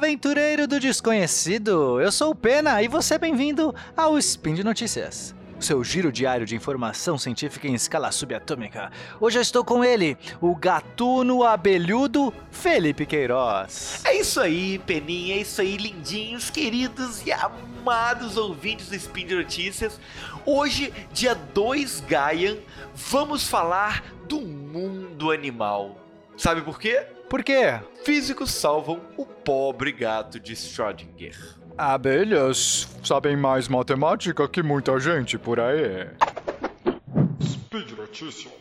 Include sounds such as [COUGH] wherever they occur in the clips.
aventureiro do desconhecido! Eu sou o Pena e você é bem-vindo ao Spin de Notícias. Seu giro diário de informação científica em escala subatômica. Hoje eu estou com ele, o gatuno abelhudo Felipe Queiroz. É isso aí, Peninha, é isso aí, lindinhos, queridos e amados ouvintes do Spin de Notícias. Hoje, dia 2 Gaian, vamos falar do mundo animal. Sabe por quê? Por quê? Físicos salvam o pobre gato de Schrödinger. Abelhas sabem mais matemática que muita gente por aí. Speed Notícias.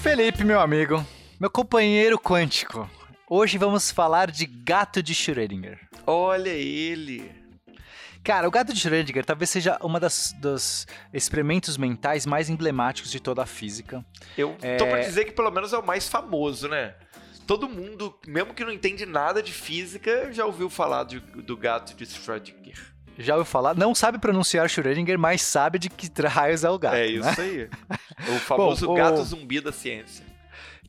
Felipe, meu amigo, meu companheiro quântico. Hoje vamos falar de gato de Schrödinger. Olha ele. Cara, o gato de Schrödinger talvez seja uma das dos experimentos mentais mais emblemáticos de toda a física. Eu É. tô pra dizer que pelo menos é o mais famoso, né? Todo mundo, mesmo que não entende nada de física, já ouviu falar de- do gato de Schrödinger. Já ouviu falar? Não sabe pronunciar Schrödinger, mas sabe de que raios é o gato. é né? isso aí. [LAUGHS] O famoso Bom, o- gato zumbi da ciência.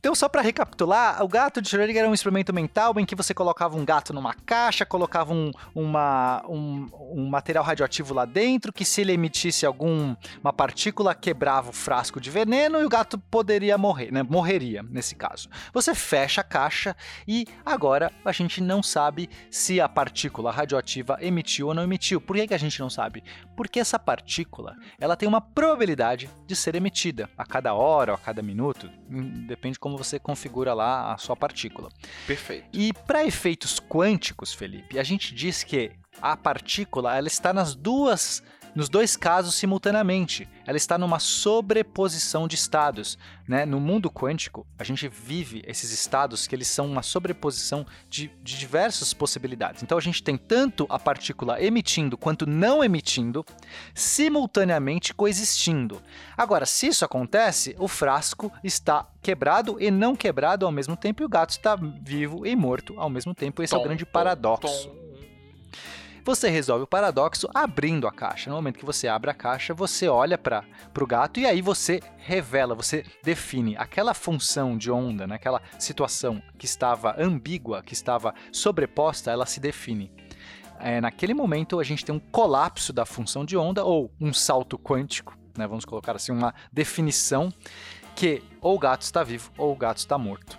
Então, só para recapitular, o gato de Schrödinger era um experimento mental em que você colocava um gato numa caixa, colocava um, uma- um- um material radioativo lá dentro, que se ele emitisse alguma partícula, quebrava o frasco de veneno e o gato poderia morrer, né? Morreria, nesse caso. Você fecha a caixa e agora a gente não sabe se a partícula radioativa emitiu ou não emitiu. Por que, que a gente não sabe? Porque essa partícula, ela tem uma probabilidade de ser emitida a cada hora ou a cada minuto, hum, depende de como você configura lá a sua partícula. Perfeito. E para efeitos quânticos, Felipe, a gente diz que a partícula ela está nas duas nos dois casos simultaneamente. Ela está numa sobreposição de estados. Né? No mundo quântico, a gente vive esses estados que eles são uma sobreposição de, de diversas possibilidades. Então a gente tem tanto a partícula emitindo quanto não emitindo, simultaneamente coexistindo. Agora, se isso acontece, o frasco está quebrado e não quebrado ao mesmo tempo, e o gato está vivo e morto ao mesmo tempo. Esse é o Tom, grande tom, paradoxo. tom. Você resolve o paradoxo abrindo a caixa. No momento que você abre a caixa, você olha para o gato e aí você revela, você define aquela função de onda, naquela situação que estava ambígua, que estava sobreposta, ela se define. É, naquele momento, a gente tem um colapso da função de onda ou um salto quântico, né, vamos colocar assim, uma definição que ou o gato está vivo ou o gato está morto.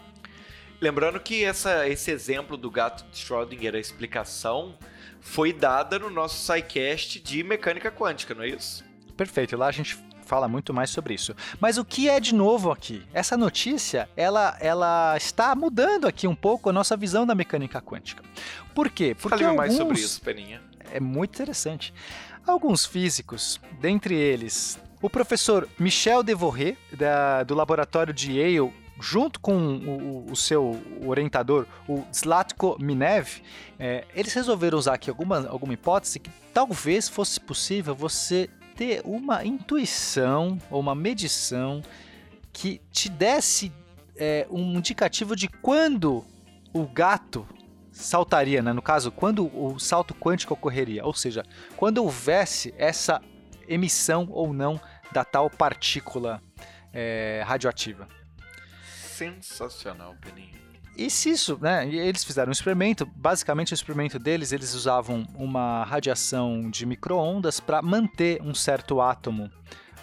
Lembrando que essa, esse exemplo do gato de Schrödinger, a explicação, foi dada no nosso SciCast de mecânica quântica, não é isso? Perfeito, lá a gente fala muito mais sobre isso. Mas o que é de novo aqui? Essa notícia, ela, ela está mudando aqui um pouco a nossa visão da mecânica quântica. Por quê? Porque Fale alguns... mais sobre isso, Peninha. É muito interessante. Alguns físicos, dentre eles o professor Michel Devoré, da, do laboratório de Yale, junto com o, o seu orientador, o Zlatko Minev, é, eles resolveram usar aqui alguma, alguma hipótese que talvez fosse possível você ter uma intuição ou uma medição que te desse é, um indicativo de quando o gato saltaria, né? no caso, quando o salto quântico ocorreria, ou seja, quando houvesse essa emissão ou não da tal partícula é, radioativa. Sensacional, Peninha. E se isso, né? Eles fizeram um experimento. Basicamente, o experimento deles, eles usavam uma radiação de micro-ondas para manter um certo átomo,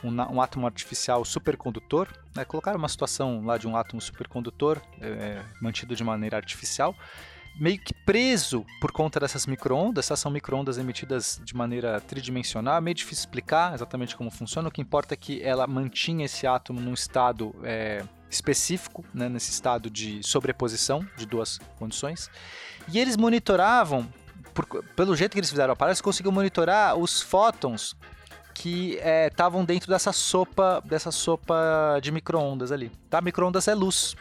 um, um átomo artificial supercondutor. Né? Colocaram uma situação lá de um átomo supercondutor, é, mantido de maneira artificial, meio que preso por conta dessas micro-ondas. Essas são micro-ondas emitidas de maneira tridimensional. É meio difícil explicar exatamente como funciona. O que importa é que ela mantinha esse átomo num estado é, específico, né, nesse estado de sobreposição de duas condições. E eles monitoravam, por- pelo jeito que eles fizeram, parece que conseguiu monitorar os fótons que estavam dentro dessa sopa, dessa sopa de micro-ondas ali. Tá? Micro-ondas é luz.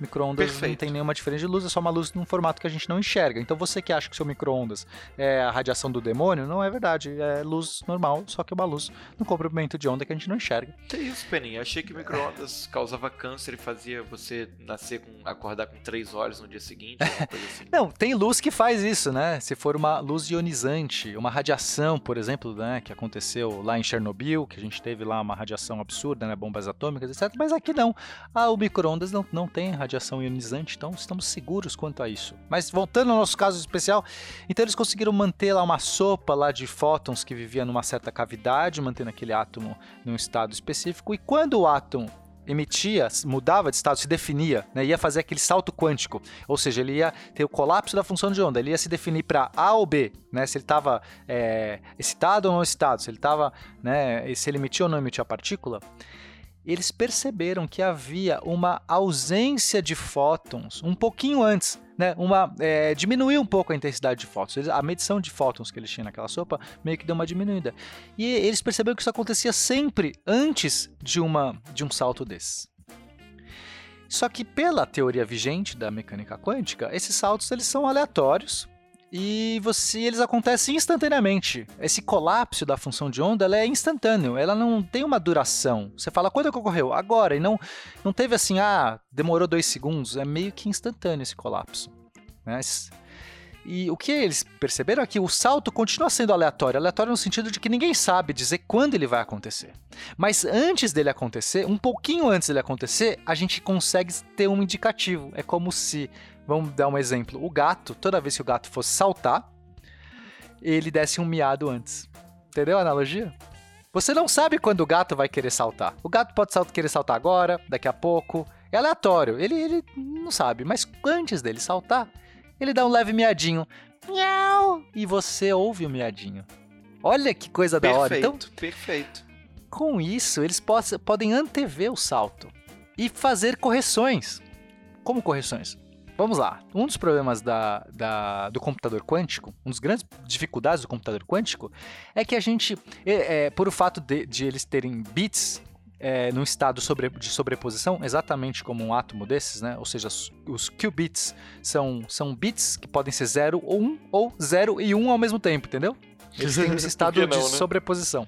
Micro-ondas não tem nenhuma diferença de luz, é só uma luz num formato que a gente não enxerga. Então você que acha que seu micro-ondas é a radiação do demônio, não é verdade. É luz normal, só que uma luz no comprimento de onda que a gente não enxerga. Que isso, Peninha? Achei que micro-ondas causava câncer e fazia você nascer com. acordar com três olhos no dia seguinte, assim. [LAUGHS] Não, tem luz que faz isso, né? Se for uma luz ionizante, uma radiação, por exemplo, né, que aconteceu lá em Chernobyl, que a gente teve lá uma radiação absurda, né, bombas atômicas, etc. Mas aqui não. Ah, o micro-ondas não, não tem radiação ionizante, então estamos seguros quanto a isso. Mas voltando ao nosso caso especial, então eles conseguiram manter lá uma sopa lá de fótons que vivia numa certa cavidade, mantendo aquele átomo num estado específico, e quando o átomo emitia, mudava de estado, se definia, né, ia fazer aquele salto quântico, ou seja, ele ia ter o colapso da função de onda, ele ia se definir para A ou B, né, se ele estava é, excitado ou não excitado, se ele estava, né, se ele emitia ou não emitia a partícula. Eles perceberam que havia uma ausência de fótons um pouquinho antes, né? Uma é, diminuiu um pouco a intensidade de fótons. A medição de fótons que eles tinham naquela sopa meio que deu uma diminuída. E eles perceberam que isso acontecia sempre antes de uma de um salto desses. Só que pela teoria vigente da mecânica quântica, esses saltos eles são aleatórios e você eles acontecem instantaneamente. Esse colapso da função de onda é instantâneo, ela não tem uma duração. Você fala quando é que ocorreu? Agora e não não teve assim ah demorou dois segundos, é meio que instantâneo esse colapso. né? E o que eles perceberam é que o salto continua sendo aleatório, aleatório no sentido de que ninguém sabe dizer quando ele vai acontecer. Mas antes dele acontecer, um pouquinho antes dele acontecer, a gente consegue ter um indicativo. É como se, vamos dar um exemplo, o gato, toda vez que o gato fosse saltar, ele desse um miado antes. Entendeu a analogia? Você não sabe quando o gato vai querer saltar. O gato pode sal- querer saltar agora, daqui a pouco. É aleatório. Ele, ele não sabe. Mas antes dele saltar, ele dá um leve miadinho. Miau! E você ouve o miadinho. Olha que coisa da hora. Perfeito, Então, perfeito. com isso, eles podem antever o salto e fazer correções. Como correções? Vamos lá. Um dos problemas da, da- do computador quântico, uma das grandes dificuldades do computador quântico, é que a gente, é, é, por o fato de, de eles terem bits é, num estado sobre- de sobreposição, exatamente como um átomo desses, né? Ou seja, os, os qubits são, são bits que podem ser 0 ou 1, um, ou 0 e 1 um ao mesmo tempo, entendeu? Eles têm esse [LAUGHS] estado não, de né? sobreposição.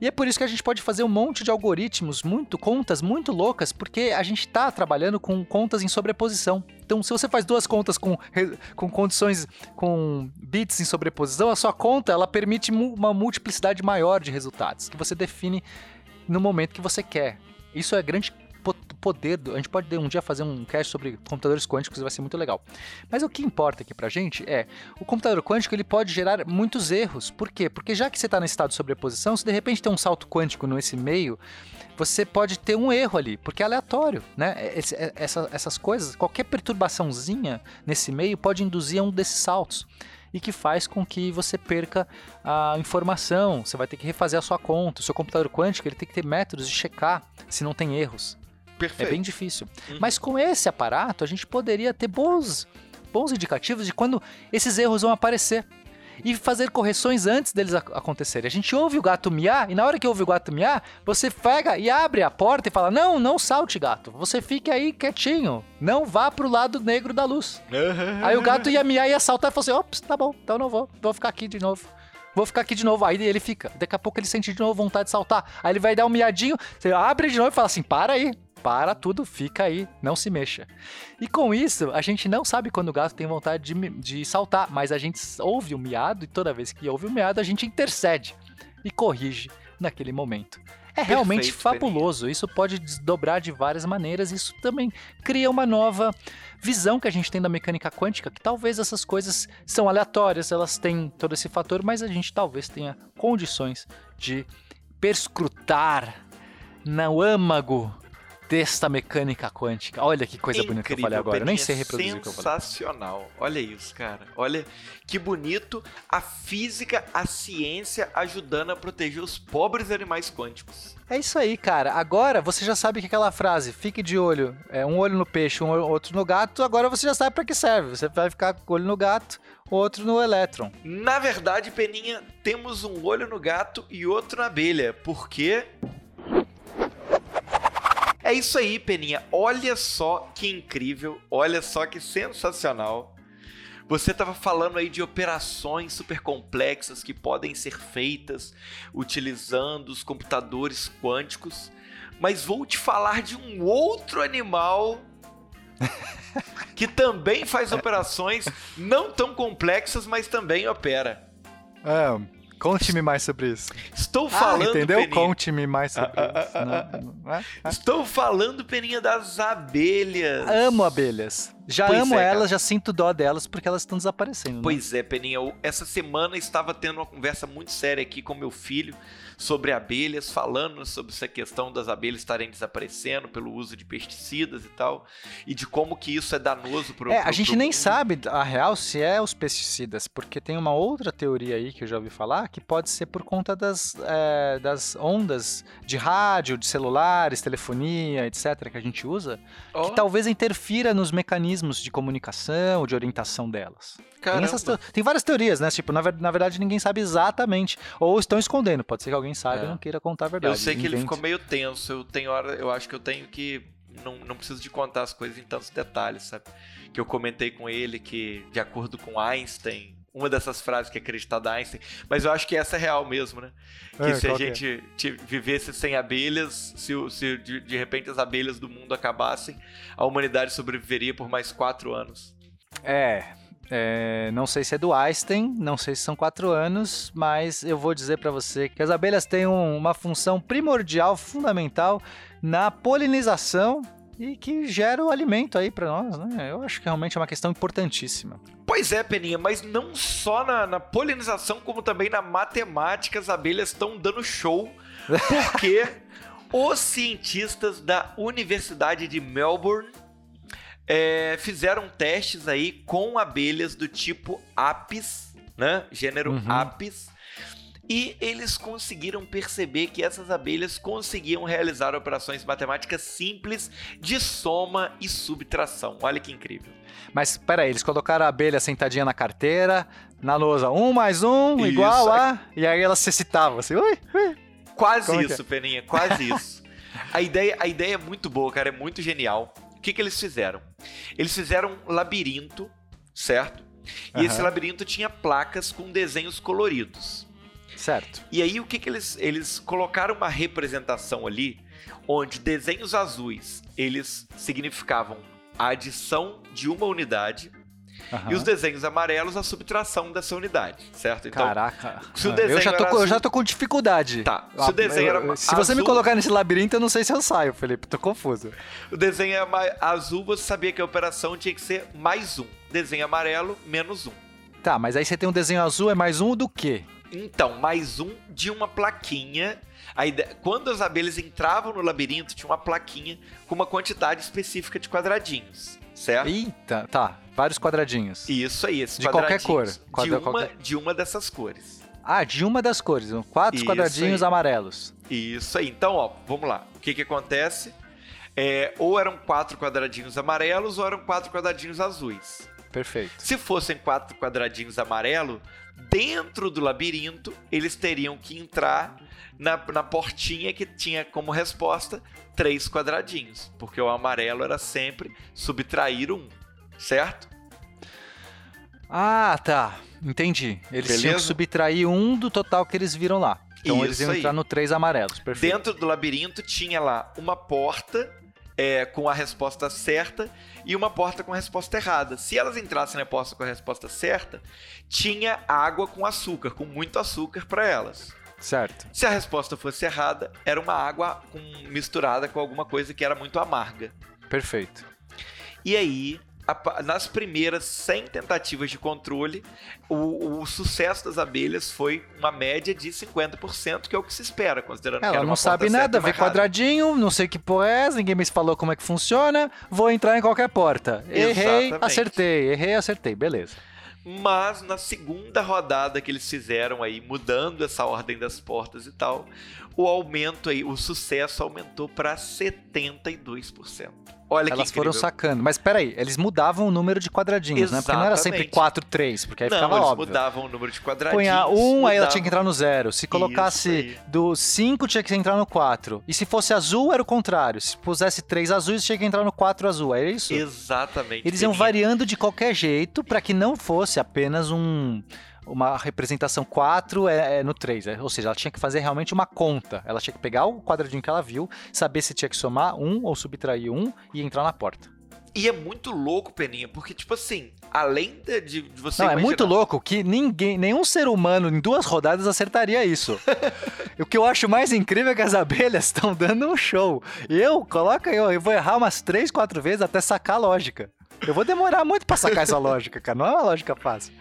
E é por isso que a gente pode fazer um monte de algoritmos, muito contas muito loucas, porque a gente está trabalhando com contas em sobreposição. Então, se você faz duas contas com, com condições com bits em sobreposição, a sua conta ela permite uma multiplicidade maior de resultados que você define no momento que você quer. Isso é grande poder. do- A gente pode um dia fazer um cast sobre computadores quânticos, vai ser muito legal. Mas o que importa aqui pra gente é o computador quântico ele pode gerar muitos erros. Por quê? Porque já que você está no estado de sobreposição, se de repente tem um salto quântico nesse meio, você pode ter um erro ali, porque é aleatório, né? Esse- é- essa- essas coisas, qualquer perturbaçãozinha nesse meio pode induzir a um desses saltos. E que faz com que você perca a informação, você vai ter que refazer a sua conta. O seu computador quântico ele tem que ter métodos de checar se não tem erros. É Perfeito. bem difícil. Uhum. Mas com esse aparato, a gente poderia ter bons, bons indicativos de quando esses erros vão aparecer. E fazer correções antes deles ac- acontecerem. A gente ouve o gato miar, e na hora que ouve o gato miar, você pega e abre a porta e fala: Não, não salte, gato. Você fique aí quietinho. Não vá pro lado negro da luz. Aí o gato ia miar e ia saltar e falou assim: Ops, tá bom, então não vou. Vou ficar aqui de novo. Vou ficar aqui de novo. Aí ele fica. Daqui a pouco ele sente de novo vontade de saltar. Aí ele vai dar um miadinho. Você abre de novo e fala assim: Para aí. Para tudo, fica aí, não se mexa. E com isso, a gente não sabe quando o gato tem vontade de, de saltar, mas a gente ouve o miado e toda vez que ouve o miado, a gente intercede e corrige naquele momento. É realmente Perfeito, fabuloso. Isso pode desdobrar de várias maneiras. Isso também cria uma nova visão que a gente tem da mecânica quântica, que talvez essas coisas são aleatórias, elas têm todo esse fator, mas a gente talvez tenha condições de perscrutar no âmago desta mecânica quântica. Olha que coisa bonita que eu falei agora. Eu nem sei reproduzir o que eu falei. Sensacional. Olha isso, cara. Olha que bonito a física, a ciência ajudando a proteger os pobres animais quânticos. É isso aí, cara. Agora você já sabe que aquela frase, fique de olho, é um olho no peixe, um olho- outro no gato, agora você já sabe pra que serve. Você vai ficar com o olho no gato, outro no elétron. Na verdade, Peninha, temos um olho no gato e outro na abelha, porque É isso aí, Peninha. Olha só que incrível, olha só que sensacional. Você estava falando aí de operações super complexas que podem ser feitas utilizando os computadores quânticos, mas vou te falar de um outro animal [LAUGHS] que também faz operações não tão complexas, mas também opera. É, Conte-me mais sobre isso. Estou ah, falando, ah, entendeu? Conte-me mais sobre ah, ah, isso. Ah, não, não é? Estou falando, Peninha, das abelhas. Amo abelhas. Já pois amo é, elas, já sinto dó delas porque elas estão desaparecendo. Né? Pois é, Peninha. Essa semana estava tendo uma conversa muito séria aqui com meu filho sobre abelhas, falando sobre essa questão das abelhas estarem desaparecendo pelo uso de pesticidas e tal, e de como que isso é danoso para o É, a gente nem mundo. sabe, a real, se é os pesticidas, porque tem uma outra teoria aí que eu já ouvi falar, que pode ser por conta das, é, das ondas de rádio, de celulares, telefonia, etc., que a gente usa, oh. que talvez interfira nos mecanismos de comunicação, de orientação delas. Tem, essas, tem, várias teorias, né? Tipo, na, na, verdade ninguém sabe exatamente. Ou estão escondendo. Pode ser que alguém saiba é. e não queira contar a verdade. Eu sei que Invente. ele ficou meio tenso. Eu tenho hora, eu acho que eu tenho que. Não, não preciso de contar as coisas em tantos detalhes, sabe? Que eu comentei com ele que, de acordo com Einstein, uma dessas frases que é acreditada a Einstein, mas eu acho que essa é real mesmo, né? Que é, se a é? gente é? vivesse sem abelhas, se, se de, de repente as abelhas do mundo acabassem, a humanidade sobreviveria por mais quatro anos. É, é, não sei se é do Einstein, não sei se são quatro anos, mas eu vou dizer para você que as abelhas têm um, uma função primordial, fundamental na polinização e que gera o alimento aí para nós, né? Eu acho que realmente é uma questão importantíssima. Pois é, Peninha, mas não só na, na polinização, como também na matemática, as abelhas estão dando show, porque [LAUGHS] os cientistas da Universidade de Melbourne é, fizeram testes aí com abelhas do tipo Apis, né? Gênero uhum. Apis. E eles conseguiram perceber que essas abelhas conseguiam realizar operações matemáticas simples de soma e subtração. Olha que incrível. Mas peraí, eles colocaram a abelha sentadinha na carteira, na lousa, um mais um, isso. igual a. E aí ela se citava assim, ui, ui. Quase Como é isso, é? Peninha, quase isso. A ideia, a ideia é muito boa, cara, é muito genial. O que, que eles fizeram? Eles fizeram um labirinto, certo? E uhum. esse labirinto tinha placas com desenhos coloridos. Certo. E aí o que, que eles, eles colocaram uma representação ali, onde desenhos azuis eles significavam a adição de uma unidade Uhum. E os desenhos amarelos, a subtração dessa unidade, certo? Então, Caraca. Se o desenho eu, já tô, azul... eu já tô com dificuldade. Tá. Se o desenho era Se azul... você me colocar nesse labirinto, eu não sei se eu saio, Felipe. Tô confuso. O desenho é azul, você sabia que a operação tinha que ser mais um. Desenho amarelo, menos um. Tá, mas aí você tem um desenho azul, é mais um do quê? Então, mais um de uma plaquinha. Ideia... Quando as abelhas entravam no labirinto, tinha uma plaquinha com uma quantidade específica de quadradinhos, certo? Eita, tá. Vários quadradinhos. Isso aí, esses De qualquer cor. de, uma, qualquer... de uma dessas cores. Ah, de uma das cores. Quatro Isso quadradinhos aí. amarelos. Isso aí. Então, ó, vamos lá. O que que acontece? É, ou eram quatro quadradinhos amarelos ou eram quatro quadradinhos azuis. Perfeito. Se fossem quatro quadradinhos amarelos, dentro do labirinto, eles teriam que entrar na, na portinha que tinha como resposta três quadradinhos. Porque o amarelo era sempre subtrair um certo? Ah, tá. Entendi. Eles Beleza? tinham que subtrair um do total que eles viram lá. Então Isso eles iam aí. entrar no três amarelos. Perfeito. Dentro do labirinto tinha lá uma porta é, com a resposta certa e uma porta com a resposta errada. Se elas entrassem na porta com a resposta certa, tinha água com açúcar, com muito açúcar para elas. Certo. Se a resposta fosse errada, era uma água com, misturada com alguma coisa que era muito amarga. Perfeito. E aí nas primeiras 100 tentativas de controle, o, o, sucesso das abelhas foi uma média de 50%, que é o que se espera, considerando Ela que Ela não sabe nada, vê quadradinho, não sei que porra é, ninguém me falou como é que funciona, vou entrar em qualquer porta. Errei, Exatamente. acertei, errei, acertei, beleza. Mas na segunda rodada que eles fizeram aí, mudando essa ordem das portas e tal, o aumento aí, o sucesso aumentou para 72%. Olha Elas foram sacando. Mas peraí, eles mudavam o número de quadradinhos, né? Porque não era sempre Exatamente. 4, 3, porque aí Não, ficava eles óbvio. mudavam o número de quadradinhos. Punha um, aí ela tinha que entrar no zero. Se colocasse do 5, tinha que entrar no 4. E se fosse azul, era o contrário. Se pusesse 3 azuis, tinha que entrar no 4 azul. Era isso? Exatamente. Eles iam variando de qualquer jeito para que não fosse apenas um uma representação 4 é, é no 3, é, ou seja, ela tinha que fazer realmente uma conta. Ela tinha que pegar o quadradinho que ela viu, saber se tinha que somar um ou subtrair um e entrar na porta. E é muito louco, Peninha, porque, tipo assim, além de, de você. Não, é imaginar- muito louco que ninguém, nenhum ser humano em duas rodadas acertaria isso. [LAUGHS] o que eu acho mais incrível é que as abelhas estão dando um show. Eu, coloca eu, eu vou errar umas três, quatro vezes até sacar a lógica. Eu vou demorar muito pra sacar essa lógica, cara. Não é uma lógica fácil.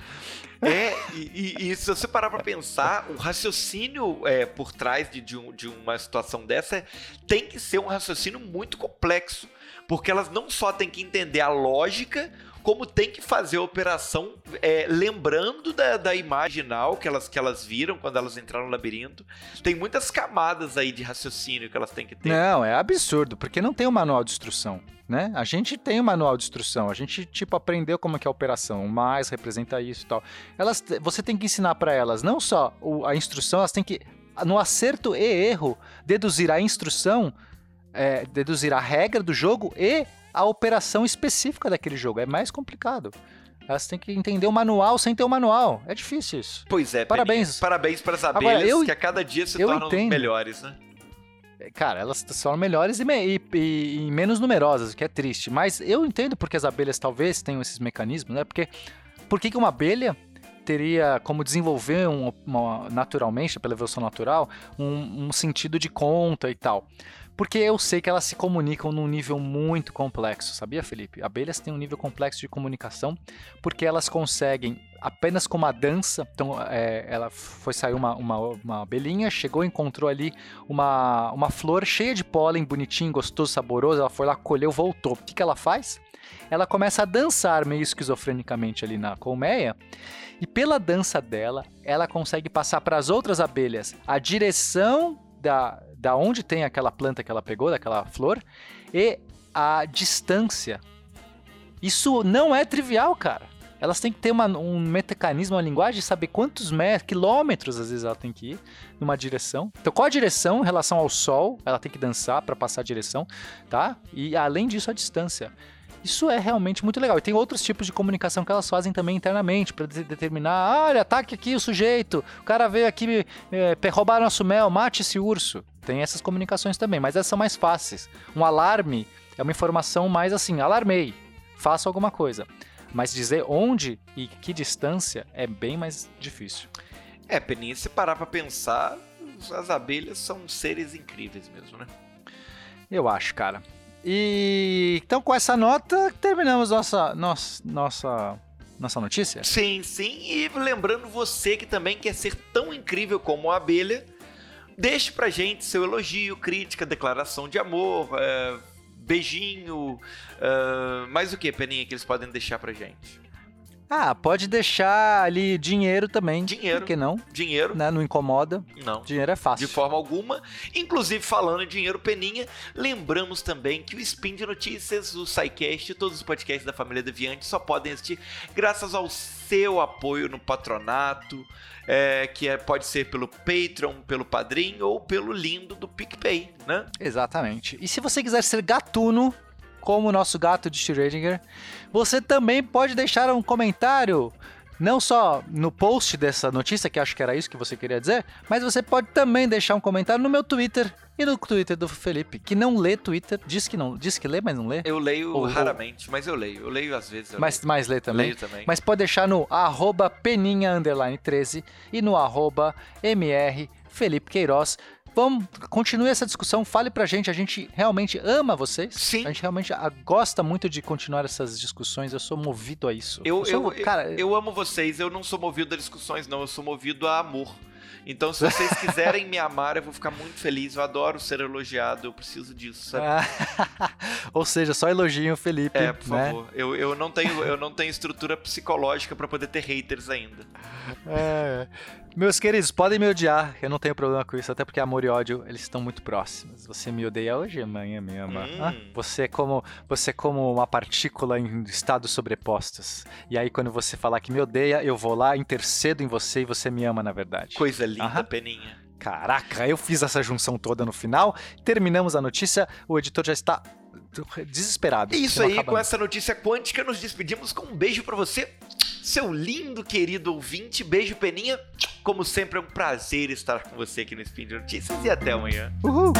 É, e, e- e se você parar pra pensar, o raciocínio é, por trás de, de um- de uma situação dessa é- tem que ser um raciocínio muito complexo. Porque elas não só têm que entender a lógica, como tem que fazer a operação é, lembrando da, da imaginal que elas, que elas viram quando elas entraram no labirinto. Tem muitas camadas aí de raciocínio que elas têm que ter. Não, é absurdo, porque não tem o manual de instrução, né? A gente tem o manual de instrução, a gente, tipo, aprendeu como é que é a operação, mais representa isso e tal. Elas, você tem que ensinar para elas não só o- a instrução, elas têm que, no acerto e erro, deduzir a instrução, é, deduzir a regra do jogo e a operação específica daquele jogo. É mais complicado. Elas têm que entender o manual sem ter o manual. É difícil isso. Pois é, Parabéns. Peninha. Parabéns para as Agora, abelhas eu- que a cada dia se tornam entendo. melhores, né? É, Cara, elas são melhores e, me- e- e- menos numerosas, o que é triste. Mas eu entendo porque as abelhas talvez tenham esses mecanismos, né? Porque por que que uma abelha teria como desenvolver um- uma- naturalmente, pela evolução natural, um, um sentido de conta e tal? Porque eu sei que elas se comunicam num nível muito complexo, sabia, Felipe? Abelhas têm um nível complexo de comunicação porque elas conseguem, apenas com uma dança, então é, ela foi sair uma, uma, uma abelhinha, chegou, encontrou ali uma, uma flor cheia de pólen, bonitinho, gostoso, saboroso, ela foi lá, colheu, voltou. O que, que ela faz? Ela começa a dançar meio esquizofrenicamente ali na colmeia, e pela dança dela, ela consegue passar para as outras abelhas a direção da, da onde tem aquela planta que ela pegou, daquela flor, e a distância. Isso não é trivial, cara. Elas têm que ter uma, um mecanismo, uma linguagem, saber quantos metros, quilômetros às vezes ela tem que ir numa direção. Então, qual a direção em relação ao sol? Ela tem que dançar para passar a direção, tá? E além disso, a distância. Isso é realmente muito legal. E tem outros tipos de comunicação que elas fazem também internamente para determinar: olha, ataque aqui o sujeito, o cara veio aqui é, roubar nosso mel, mate esse urso. Tem essas comunicações também, mas essas são mais fáceis. Um alarme é uma informação mais assim: alarmei, faça alguma coisa. Mas dizer onde e que distância é bem mais difícil. É, Peninha, se parar pra pensar, as abelhas são seres incríveis mesmo, né? Eu acho, cara. E então com essa nota terminamos nossa nossa nossa nossa notícia. Sim, sim. E lembrando você que também quer ser tão incrível como a abelha, deixe pra gente seu elogio, crítica, declaração de amor, é, beijinho. é, mais o que, Peninha, que eles podem deixar pra gente? Ah, pode deixar ali dinheiro também. Dinheiro. Por que não? Dinheiro? Né? Não incomoda. Não. Dinheiro é fácil. De forma alguma. Inclusive, falando em dinheiro peninha, lembramos também que o Spin de Notícias, o SciCast e todos os podcasts da família Deviante só podem existir graças ao seu apoio no patronato, é, que é, pode ser pelo Patreon, pelo Padrim ou pelo lindo do PicPay, né? Exatamente. E se você quiser ser gatuno, como o nosso gato de Schrödinger, você também pode deixar um comentário, não só no post dessa notícia, que acho que era isso que você queria dizer, mas você pode também deixar um comentário no meu Twitter e no Twitter do Felipe, que não lê Twitter, diz que não, diz que lê, mas não lê. Eu leio Ou- ou- raramente, mas eu leio. Eu leio às vezes. Mas, leio. mas lê também. Leio também. Mas pode deixar no arroba peninha underline 13 e no arroba mr Felipe Queiroz. Vamos, continue essa discussão, fale pra gente, a gente realmente ama vocês. Sim. A gente realmente ah, gosta muito de continuar essas discussões, eu sou movido a isso. Eu, sou, eu, cara, eu amo vocês, eu não sou movido a discussões, não, eu sou movido a amor. Então, se vocês [LAUGHS] quiserem me amar, eu vou ficar muito feliz. Eu adoro ser elogiado, eu preciso disso, sabe? Ah, [LAUGHS] Ou seja, só elogio o Felipe. É, por né? favor. Eu, eu, não tenho, eu não tenho estrutura psicológica pra poder ter haters ainda. É. Meus queridos, podem me odiar, eu não tenho problema com isso, até porque amor e ódio, eles estão muito próximos. Você me odeia hoje, amanhã me ama. Hum. Ah, você é como você é como uma partícula em estados sobrepostos. E aí quando você falar que me odeia, eu vou lá, intercedo em você e você me ama na verdade. Coisa linda, Aham. Peninha. Caraca, eu fiz essa junção toda no final. Terminamos a notícia, o editor já está desesperado. É isso aí, com essa notícia quântica, nos despedimos com um beijo pra você, seu lindo querido ouvinte. Beijo, Peninha. Como sempre, é um prazer estar com você aqui no Spin de Notícias e até amanhã. Uhul!